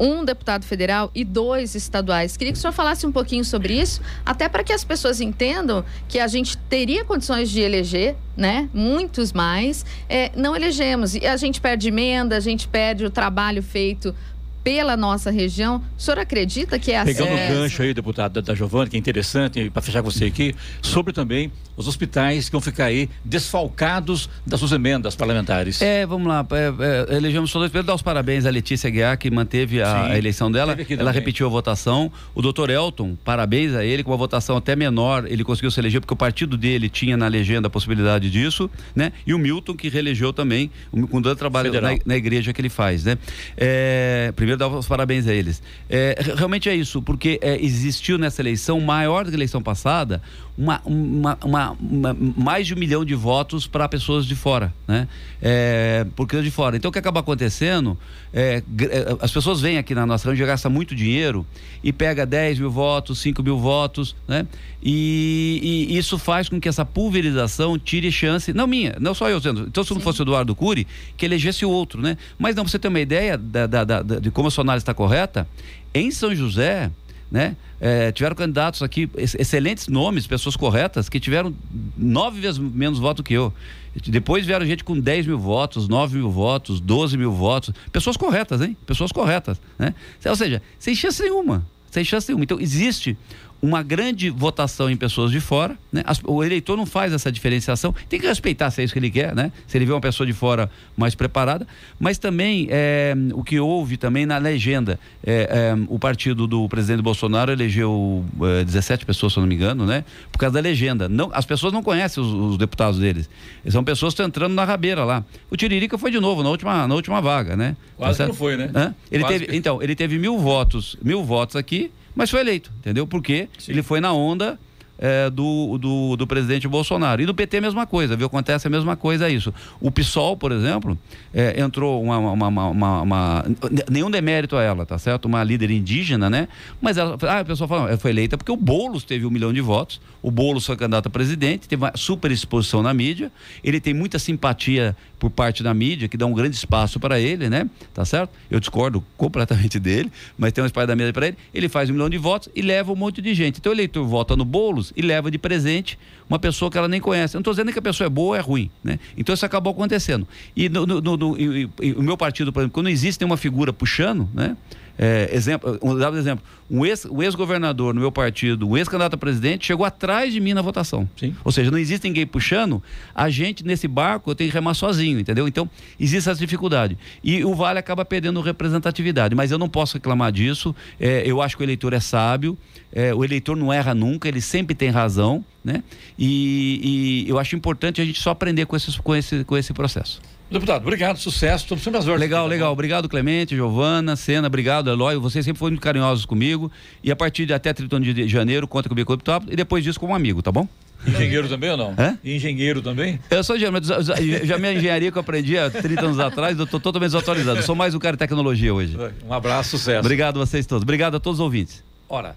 um deputado federal e dois estaduais. Queria que o senhor falasse um pouquinho sobre isso, até para que as pessoas entendam que a gente teria condições de eleger, né? Muitos mais. É, não elegemos. E a gente perde emenda, a gente perde o trabalho feito pela nossa região. O senhor acredita que é assim? Pegando É. o gancho aí, deputado da, da Giovana, que é interessante, para fechar com você aqui, sobre também os hospitais que vão ficar aí desfalcados das suas emendas parlamentares. É, vamos lá. É, é, elegemos só dois. Primeiro, dar os parabéns à Letícia Guiar, que manteve a, Sim, a eleição dela. Ela também. repetiu a votação. O doutor Elton, parabéns a ele, com uma votação até menor, ele conseguiu se eleger, porque o partido dele tinha na legenda a possibilidade disso, né? E o Milton, que reelegeu também, um- com todo o trabalho na, na igreja que ele faz, né? É, primeiro, dar os parabéns a eles. É, re- realmente é isso, porque é, existiu nessa eleição, maior do que a eleição passada, uma, uma- uma- uma- mais de um milhão de votos para pessoas de fora, né? É, por causa de fora. Então, o que acaba acontecendo, é, é, as pessoas vêm aqui na nossa região, gasta muito dinheiro e pega 10 mil votos, 5 mil votos, né? E, e isso faz com que essa pulverização tire chance, não minha, não só eu dizendo, então se não fosse o Eduardo Cury, que elegesse o outro, né? Mas não, pra você ter uma ideia da- da- da- de como a sua análise está correta, em São José, né? É, tiveram candidatos aqui, ex- excelentes nomes, pessoas corretas, que tiveram nove vezes menos voto que eu. Depois vieram gente com 10 mil votos, 9 mil votos, 12 mil votos. Pessoas corretas, hein? Pessoas corretas, né? Ou seja, sem chance nenhuma. Sem chance nenhuma. Então, existe uma grande votação em pessoas de fora, né? O eleitor não faz essa diferenciação, tem que respeitar se é isso que ele quer, né? Se ele vê uma pessoa de fora mais preparada, mas também é, o que houve também na legenda, é, o partido do presidente Bolsonaro elegeu é, 17 pessoas, se eu não me engano, né? Por causa da legenda. Não, as pessoas não conhecem os, os deputados deles. São pessoas que estão entrando na rabeira lá. O Tiririca foi de novo na última, na última vaga, né? Quase Tá que não foi, né? Hã? Ele Quase teve, que- Então, ele teve mil votos, mil votos aqui, mas foi eleito, entendeu? Porque Sim. ele foi na onda é, do, do, do presidente Bolsonaro. E do PT, a mesma coisa, viu? Acontece a mesma coisa isso. O PSOL, por exemplo, é, entrou uma, uma, uma, uma- Nenhum demérito a ela, tá certo? Uma líder indígena, né? Mas ela, ah, a pessoa fala, ela foi eleita porque o Boulos teve um milhão de votos, o Boulos foi candidato a presidente, teve uma super exposição na mídia, ele tem muita simpatia por parte da mídia, que dá um grande espaço para ele, né? Tá certo? Eu discordo completamente dele, mas tem um espaço da mídia para ele. Ele faz um milhão de votos e leva um monte de gente. Então o eleitor vota no Boulos e leva de presente uma pessoa que ela nem conhece. Eu não estou dizendo que a pessoa é boa ou é ruim, né? Então isso acabou acontecendo. E, no, no- no- no- e- e- e o meu partido, por exemplo, quando existe nenhuma figura puxando, né? É, exemplo, um dado exemplo, um ex- um ex-governador no meu partido, um ex-candidato a presidente, chegou atrás de mim na votação. Sim. Ou seja, não existe ninguém puxando, a gente nesse barco eu tenho que remar sozinho, entendeu? Então, existe essa dificuldade. E o Vale acaba perdendo representatividade, mas eu não posso reclamar disso. É, eu acho que o eleitor é sábio, é, o eleitor não erra nunca, ele sempre tem razão, né? E, e eu acho importante a gente só aprender com, esses, com, esse, com esse processo. Deputado, obrigado, sucesso. Estamos sempre às ordens. Legal, tá legal. Obrigado, Clemente, Giovana, Sena, obrigado, Eloy. Vocês sempre foram muito carinhosos comigo. E a partir de até 31 de janeiro, conta comigo deputado e depois disso como amigo, tá bom? Engenheiro também ou não? Hã? Engenheiro também? Eu sou engenheiro, mas já- minha engenharia que eu aprendi há 30 anos atrás, eu estou totalmente desatualizado. Sou mais um cara de tecnologia hoje. Um abraço, sucesso. Obrigado a vocês todos. Obrigado a todos os ouvintes. Ora,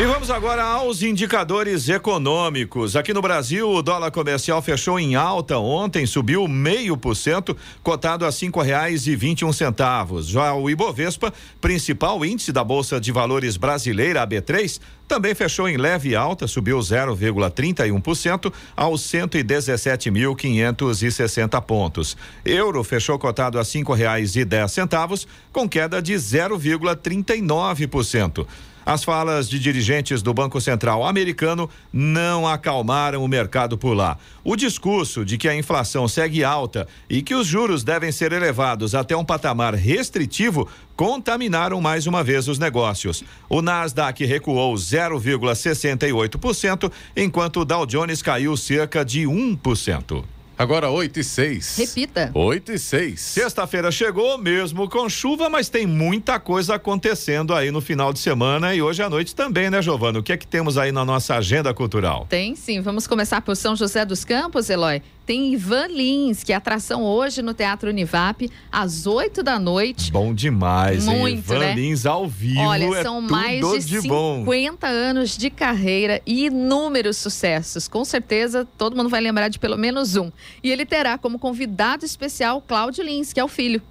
E vamos agora aos indicadores econômicos. Aqui no Brasil, o dólar comercial fechou em alta ontem, subiu meio por cento, cotado a cinco reais e vinte e um centavos. Já o Ibovespa, principal índice da Bolsa de Valores brasileira, a B3, também fechou em leve alta, subiu 0,31% aos 117.560 pontos. Euro fechou cotado a cinco reais e dez centavos, com queda de 0,39%. As falas de dirigentes do Banco Central americano não acalmaram o mercado por lá. O discurso de que a inflação segue alta e que os juros devem ser elevados até um patamar restritivo contaminaram mais uma vez os negócios. O Nasdaq recuou 0,68%, enquanto o Dow Jones caiu cerca de 1%. Agora 8 e 6. Repita. 8 e 6. Sexta-feira chegou, mesmo com chuva, mas tem muita coisa acontecendo aí no final de semana e hoje à noite também, né, Giovana? O que é que temos aí na nossa agenda cultural? Tem sim. Vamos começar por São José dos Campos, Eloy tem Ivan Lins, que é atração hoje no Teatro Univap, às 8 da noite. Bom demais, Muito, Ivan né? Lins ao vivo. Olha, é são mais de, de 50 bom. anos de carreira e inúmeros sucessos. Com certeza, todo mundo vai lembrar de pelo menos um. E ele terá como convidado especial Cláudio Lins, que é o filho.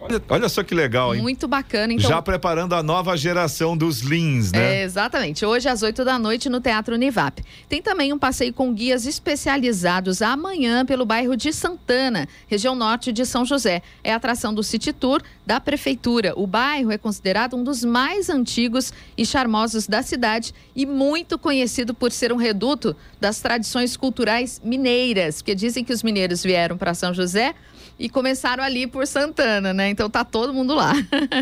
Olha, olha só que legal, hein? Muito bacana. Então, Já preparando a nova geração dos Lins, né? É, exatamente. Hoje às 8 da noite no Teatro Univap. Tem também um passeio com guias especializados amanhã pelo bairro de Santana, região norte de São José. É a atração do City Tour da prefeitura. O bairro é considerado um dos mais antigos e charmosos da cidade e muito conhecido por ser um reduto das tradições culturais mineiras, porque dizem que os mineiros vieram para São José e começaram ali por Santana, né? Então tá todo mundo lá.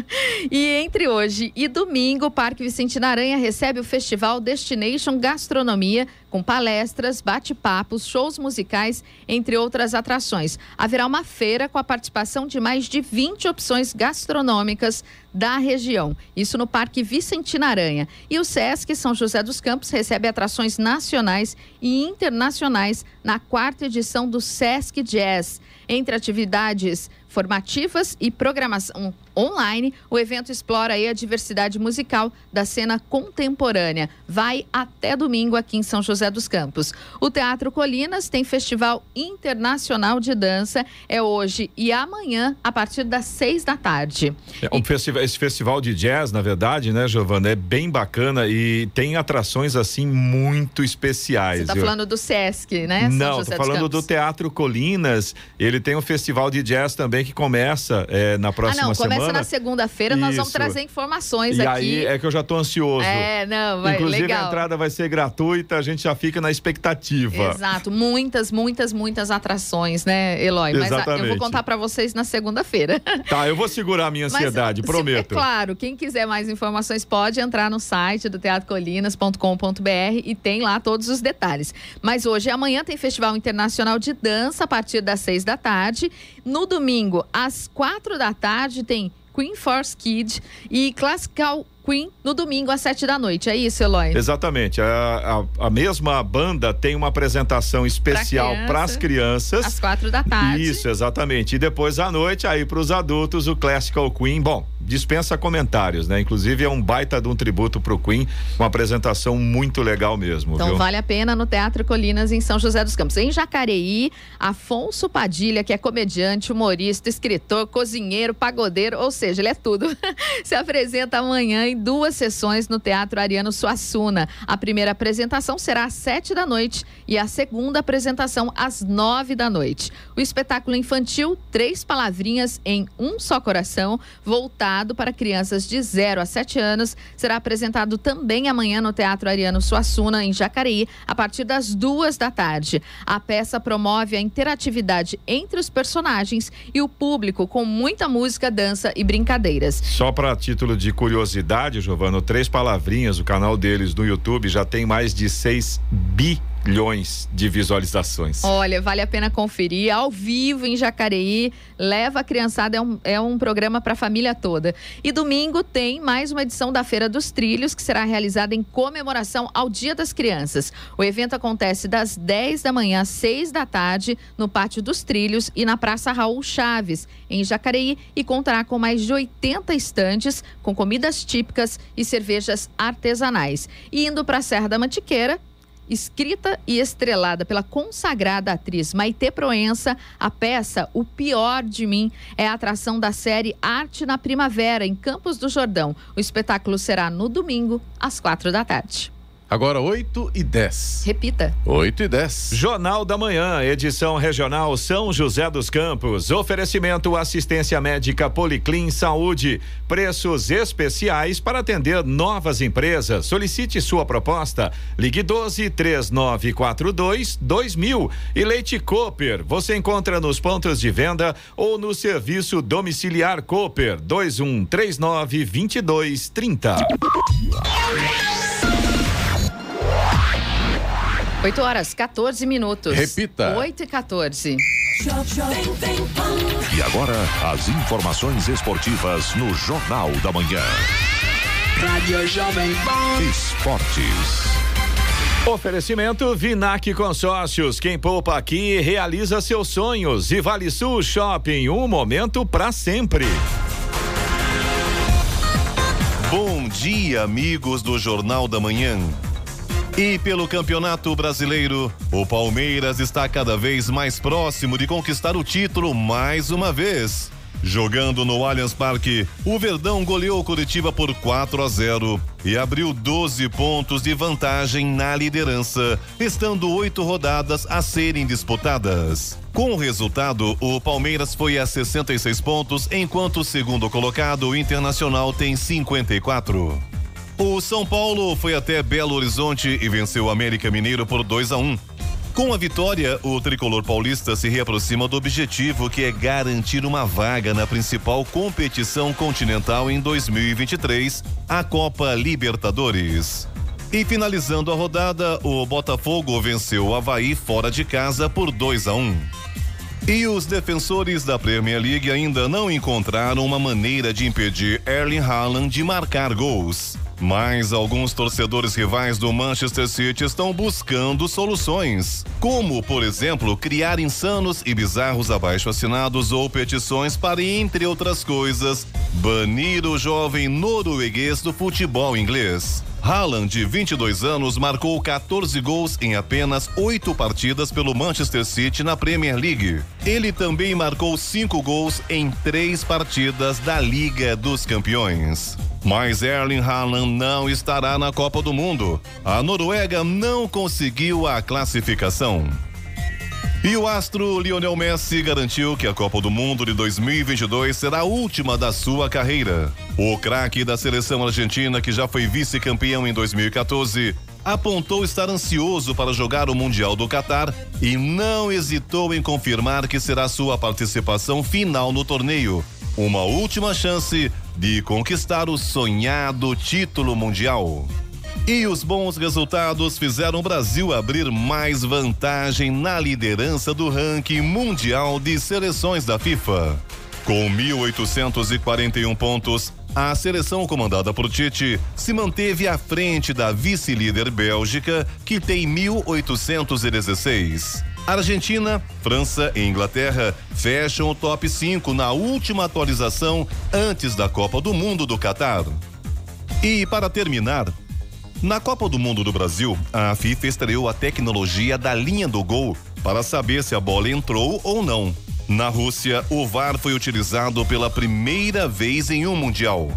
e entre hoje e domingo, o Parque Vicentina Aranha recebe o Festival Destination Gastronomia, com palestras, bate-papos, shows musicais, entre outras atrações. Haverá uma feira com a participação de mais de 20 opções gastronômicas da região. Isso no Parque Vicentina Aranha. E o SESC São José dos Campos recebe atrações nacionais e internacionais na quarta edição do SESC Jazz. Entre atividades formativas e programação online, o evento explora a diversidade musical da cena contemporânea. Vai até domingo aqui em São José dos Campos. O Teatro Colinas tem Festival Internacional de Dança. É hoje e amanhã, a partir das seis da tarde. É um festival, esse festival de jazz, na verdade, né, Giovana, é bem bacana e tem atrações assim muito especiais. Você está Eu- falando do Sesc, né? São Não, José tô falando do. Teatro Colinas. Ele tem um festival de jazz também que começa é, na Ah, próxima não, começa semana. na segunda-feira, nós vamos trazer informações E aqui. aí é que eu já tô ansioso. É, não, vai, Inclusive legal. a entrada vai ser gratuita, a gente já fica na expectativa. Exato, muitas, muitas, muitas atrações, né, Eloy? Mas ah, eu vou Exatamente. contar para vocês na segunda-feira. Tá, eu vou segurar a minha Mas, ansiedade, se- prometo. É claro, quem quiser mais informações pode entrar no site do teatrocolinas.com.br e tem lá todos os detalhes. Mas hoje e amanhã tem Festival Internacional de Dança a partir das seis da tarde. No domingo, às quatro da tarde, tem Queen Force Kid e Classical Queen no domingo às sete da noite. É isso, Eloy? Exatamente. A, a, a mesma banda tem uma apresentação especial para as crianças. Às quatro da tarde. Isso, exatamente. E depois à noite, aí para os adultos, o Classical Queen. Bom, dispensa comentários, né? Inclusive é um baita de um tributo pro Queen, uma apresentação muito legal mesmo, Então viu? vale a pena no Teatro Colinas em São José dos Campos. Em Jacareí, Afonso Padilha, que é comediante, humorista, escritor, cozinheiro, pagodeiro, ou seja, ele é tudo. Se apresenta amanhã em duas sessões no Teatro Ariano Suassuna. A primeira apresentação será às sete da noite e a segunda apresentação às nove da noite. O espetáculo infantil Três Palavrinhas em Um Só Coração, voltado para crianças de 0 a 7 anos, será apresentado também amanhã no Teatro Ariano Suassuna, em Jacareí, a partir das duas da tarde. A peça promove a interatividade entre os personagens e o público com muita música, dança e brincadeiras. Só para título de curiosidade, Giovano, três palavrinhas, o canal deles no YouTube já tem mais de 6 milhões de visualizações. Olha, vale a pena conferir ao vivo em Jacareí. Leva a criançada, é um, é um programa para a família toda. E domingo tem mais uma edição da Feira dos Trilhos, que será realizada em comemoração ao Dia das Crianças. O evento acontece das 10 da manhã às 6 da tarde no Pátio dos Trilhos e na Praça Raul Chaves, em Jacareí, e contará com mais de 80 estantes com comidas típicas e cervejas artesanais. E indo para a Serra da Mantiqueira, Escrita e estrelada pela consagrada atriz Maite Proença, a peça O Pior de Mim é a atração da série Arte na Primavera, em Campos do Jordão. O espetáculo será no domingo, às quatro da tarde. Agora 8 e 10. Repita. 8 e 10. Jornal da Manhã, edição regional São José dos Campos. Oferecimento assistência médica Policlin Saúde. Preços especiais para atender novas empresas. Solicite sua proposta. Ligue 12 3942 2000. E Leite Cooper. Você encontra nos pontos de venda ou no serviço domiciliar Cooper 2139 2230. 8 horas, 14 minutos. Repita. 8 e 14. E agora, as informações esportivas no Jornal da Manhã. Rádio Jovem Pan. Esportes. Oferecimento Vinac Consórcios. Quem poupa aqui realiza seus sonhos. E Vale Sul Shopping, um momento para sempre. Bom dia, amigos do Jornal da Manhã. E pelo Campeonato Brasileiro, o Palmeiras está cada vez mais próximo de conquistar o título mais uma vez. Jogando no Allianz Parque, o Verdão goleou Curitiba por 4 a 0 e abriu 12 pontos de vantagem na liderança, estando oito rodadas a serem disputadas. Com o resultado, o Palmeiras foi a 66 pontos, enquanto o segundo colocado, o Internacional, tem 54. O São Paulo foi até Belo Horizonte e venceu o América Mineiro por 2 a 1. Com a vitória, o tricolor paulista se reaproxima do objetivo que é garantir uma vaga na principal competição continental em 2023, a Copa Libertadores. E finalizando a rodada, o Botafogo venceu o Havaí fora de casa por 2 a 1. E os defensores da Premier League ainda não encontraram uma maneira de impedir Erling Haaland de marcar gols. Mas alguns torcedores rivais do Manchester City estão buscando soluções, como, por exemplo, criar insanos e bizarros abaixo-assinados ou petições para, entre outras coisas, banir o jovem norueguês do futebol inglês. Haaland, de 22 anos, marcou 14 gols em apenas oito partidas pelo Manchester City na Premier League. Ele também marcou cinco gols em três partidas da Liga dos Campeões. Mas Erling Haaland não estará na Copa do Mundo. A Noruega não conseguiu a classificação. E o astro Lionel Messi garantiu que a Copa do Mundo de 2022 será a última da sua carreira. O craque da seleção argentina, que já foi vice-campeão em 2014, apontou estar ansioso para jogar o Mundial do Catar e não hesitou em confirmar que será sua participação final no torneio. Uma última chance de conquistar o sonhado título mundial. E os bons resultados fizeram o Brasil abrir mais vantagem na liderança do ranking mundial de seleções da FIFA. Com 1.841 pontos, a seleção comandada por Tite se manteve à frente da vice-líder Bélgica, que tem 1.816. Argentina, França e Inglaterra fecham o top 5 na última atualização antes da Copa do Mundo do Catar. E para terminar, na Copa do Mundo do Brasil, a FIFA estreou a tecnologia da linha do gol para saber se a bola entrou ou não. Na Rússia, o VAR foi utilizado pela primeira vez em um Mundial.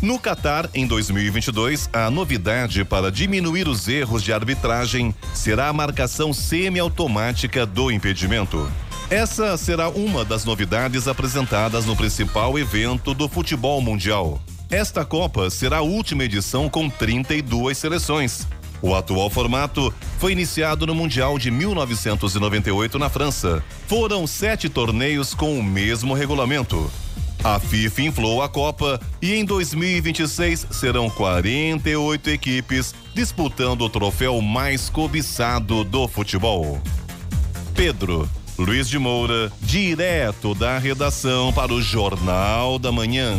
No Catar, em 2022, a novidade para diminuir os erros de arbitragem será a marcação semiautomática do impedimento. Essa será uma das novidades apresentadas no principal evento do futebol mundial. Esta Copa será a última edição com 32 seleções. O atual formato foi iniciado no Mundial de 1998 na França. Foram sete torneios com o mesmo regulamento. A FIFA inflou a Copa e em 2026 serão 48 equipes disputando o troféu mais cobiçado do futebol. Pedro Luiz de Moura, direto da redação para o Jornal da Manhã.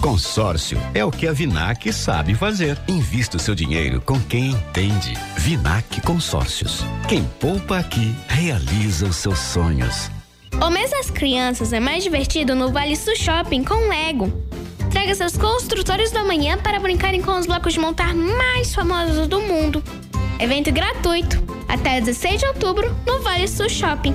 consórcio é o que a Vinac sabe fazer. Invista o seu dinheiro com quem entende. Vinac Consórcios. Quem poupa aqui realiza os seus sonhos. O mês das crianças é mais divertido no Vale Sul Shopping com Lego. Traga seus construtores da manhã para brincarem com os blocos de montar mais famosos do mundo. Evento gratuito até 16 de outubro no Vale Sul Shopping.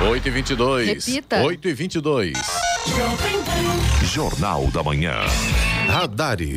8 e 22. Repita. 8 e 22. Jornal da Manhã. Radares.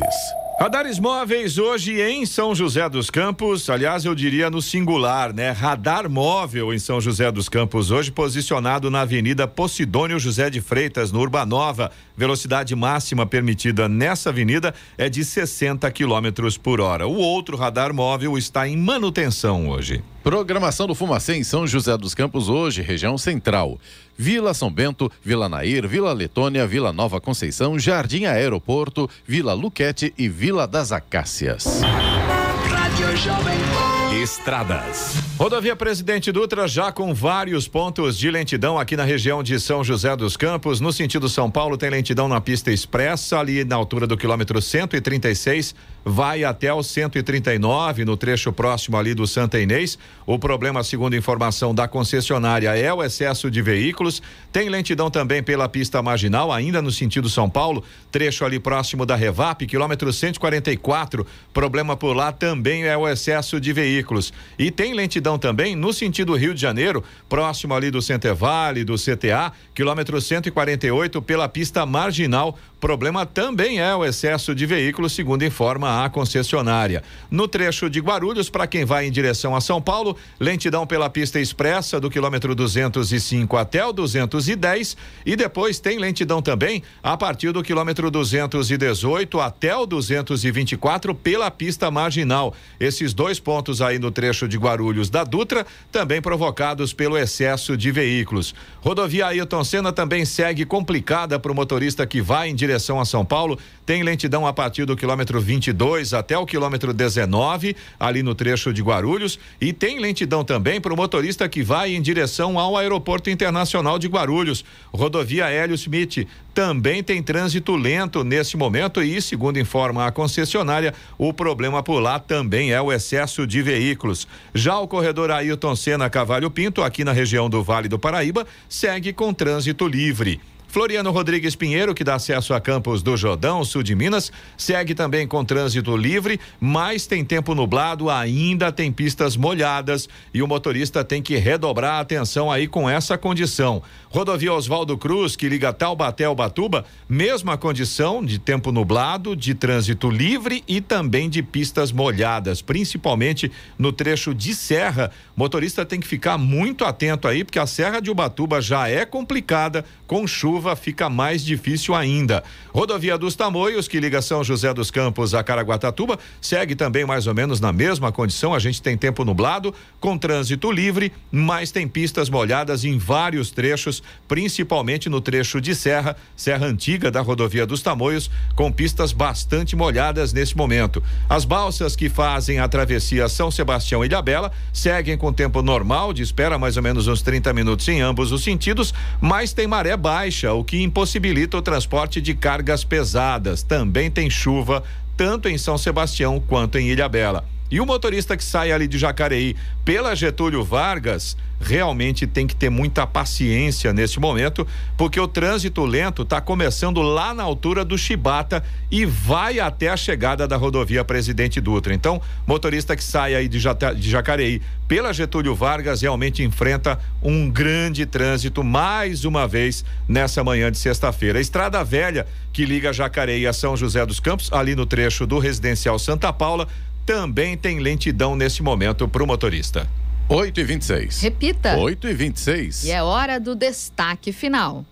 Radares móveis hoje em São José dos Campos, aliás, eu diria no singular, né? Radar móvel em São José dos Campos, hoje posicionado na Avenida Posidônio José de Freitas, no Urbanova. Velocidade máxima permitida nessa avenida é de 60 quilômetros por hora. O outro radar móvel está em manutenção hoje. Programação do Fumacê em São José dos Campos hoje, região central. Vila São Bento, Vila Nair, Vila Letônia, Vila Nova Conceição, Jardim Aeroporto, Vila Luquete e Vila das Acácias. Rádio Jovem Pan. Estradas. Rodovia Presidente Dutra já com vários pontos de lentidão aqui na região de São José dos Campos. No sentido São Paulo, tem lentidão na pista expressa, ali na altura do quilômetro 136, vai até o 139, no trecho próximo ali do Santa Inês. O problema, segundo informação da concessionária, é o excesso de veículos. Tem lentidão também pela pista marginal, ainda no sentido São Paulo, trecho ali próximo da Revap, quilômetro 144. Problema por lá também é o excesso de veículos. E tem lentidão também no sentido Rio de Janeiro, próximo ali do Centevale, do CTA, quilômetro 148 pela pista marginal. Problema também é o excesso de veículos, segundo informa a concessionária. No trecho de Guarulhos, para quem vai em direção a São Paulo, lentidão pela pista expressa do quilômetro 205 até o 210 e depois tem lentidão também a partir do quilômetro 218 até o 224 pela pista marginal. Esses dois pontos aí no trecho de Guarulhos da Dutra, também provocados pelo excesso de veículos. Rodovia Ailton Senna também segue complicada para o motorista que vai em direção a São Paulo. Tem lentidão a partir do quilômetro 22 até o quilômetro 19, ali no trecho de Guarulhos. E tem lentidão também para o motorista que vai em direção ao Aeroporto Internacional de Guarulhos. Rodovia Hélio Smith também tem trânsito lento nesse momento e, segundo informa a concessionária, o problema por lá também é o excesso de veículos. Já o corredor Ailton Senna Cavalho Pinto, aqui na região do Vale do Paraíba, segue com trânsito livre. Floriano Rodrigues Pinheiro, que dá acesso a Campos do Jordão, sul de Minas, segue também com trânsito livre, mas tem tempo nublado, ainda tem pistas molhadas e o motorista tem que redobrar a atenção aí com essa condição. Rodovia Oswaldo Cruz, que liga Taubaté ao Batuba, mesma condição de tempo nublado, de trânsito livre e também de pistas molhadas, principalmente no trecho de serra. Motorista tem que ficar muito atento aí, porque a Serra de Ubatuba já é complicada com chuva chuva, fica mais difícil ainda. Rodovia dos Tamoios, que liga São José dos Campos a Caraguatatuba, segue também mais ou menos na mesma condição. A gente tem tempo nublado, com trânsito livre, mas tem pistas molhadas em vários trechos, principalmente no trecho de Serra, Serra Antiga da Rodovia dos Tamoios, com pistas bastante molhadas nesse momento. As balsas que fazem a travessia São Sebastião e Ilhabela seguem com tempo normal, de espera mais ou menos uns 30 minutos em ambos os sentidos, mas tem maré baixa, o que impossibilita o transporte de cargas pesadas. Também tem chuva, tanto em São Sebastião quanto em Ilhabela. E o motorista que sai ali de Jacareí pela Getúlio Vargas realmente tem que ter muita paciência neste momento, porque o trânsito lento está começando lá na altura do Chibata e vai até a chegada da rodovia Presidente Dutra. Então, motorista que sai aí de, de Jacareí pela Getúlio Vargas realmente enfrenta um grande trânsito mais uma vez nessa manhã de sexta-feira. A Estrada Velha, que liga Jacareí a São José dos Campos, ali no trecho do Residencial Santa Paula, também tem lentidão nesse momento para o motorista. 8 e 26. Repita. 8 e 26. E é hora do destaque final.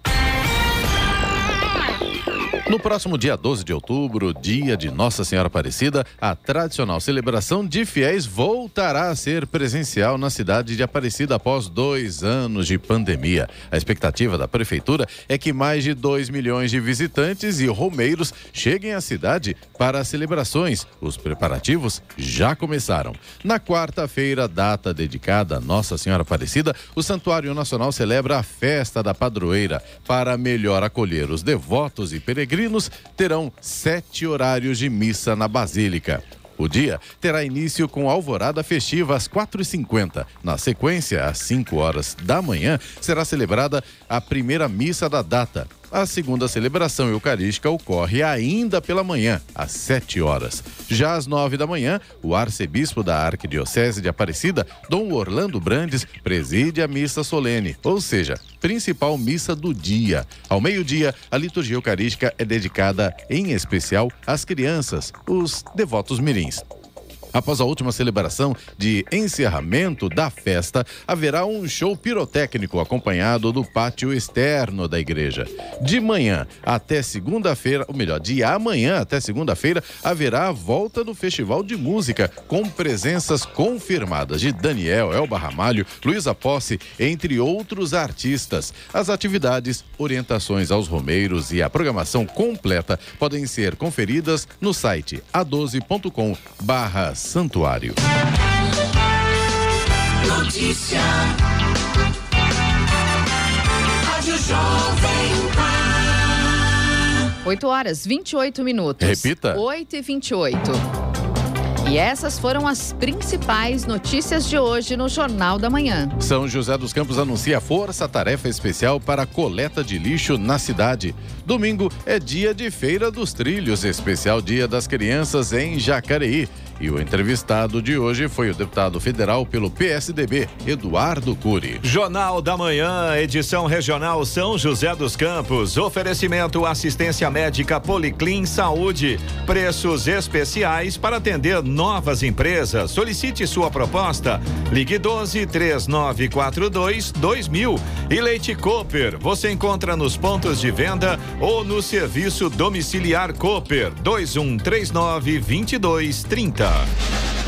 No próximo dia 12 de outubro, dia de Nossa Senhora Aparecida, a tradicional celebração de fiéis voltará a ser presencial na cidade de Aparecida após dois anos de pandemia. A expectativa da Prefeitura é que mais de 2 milhões de visitantes e romeiros cheguem à cidade para as celebrações. Os preparativos já começaram. Na quarta-feira, data dedicada a Nossa Senhora Aparecida, o Santuário Nacional celebra a festa da padroeira para melhor acolher os devotos e peregrinos terão sete horários de missa na Basílica. O dia terá início com alvorada festiva às 4h50. Na sequência, às 5 horas da manhã, será celebrada a primeira missa da data. A segunda celebração eucarística ocorre ainda pela manhã, às 7 horas. Já às 9 da manhã, o arcebispo da Arquidiocese de Aparecida, Dom Orlando Brandes, preside a missa solene, ou seja, principal missa do dia. Ao meio-dia, a liturgia eucarística é dedicada em especial às crianças, os devotos mirins. Após a última celebração de encerramento da festa, haverá um show pirotécnico acompanhado do pátio externo da igreja. De manhã até segunda-feira, ou melhor, de amanhã até segunda-feira, haverá a volta do Festival de Música, com presenças confirmadas de Daniel, Elba Ramalho, Luísa Posse, entre outros artistas. As atividades, orientações aos romeiros e a programação completa podem ser conferidas no site a12.com barra Santuário. Notícia. Rádio Jovem Pan. 8 horas 28 minutos. Repita. 8 e 28. E essas foram as principais notícias de hoje no Jornal da Manhã. São José dos Campos anuncia força-tarefa especial para a coleta de lixo na cidade. Domingo é dia de Feira dos Trilhos, especial Dia das Crianças em Jacareí. E o entrevistado de hoje foi o deputado federal pelo PSDB, Eduardo Cury. Jornal da Manhã, edição regional São José dos Campos. Oferecimento assistência médica Policlin Saúde. Preços especiais para atender novas empresas. Solicite sua proposta. Ligue 12 3942 2000. E Leite Cooper. Você encontra nos pontos de venda ou no serviço domiciliar Cooper 2139 2230.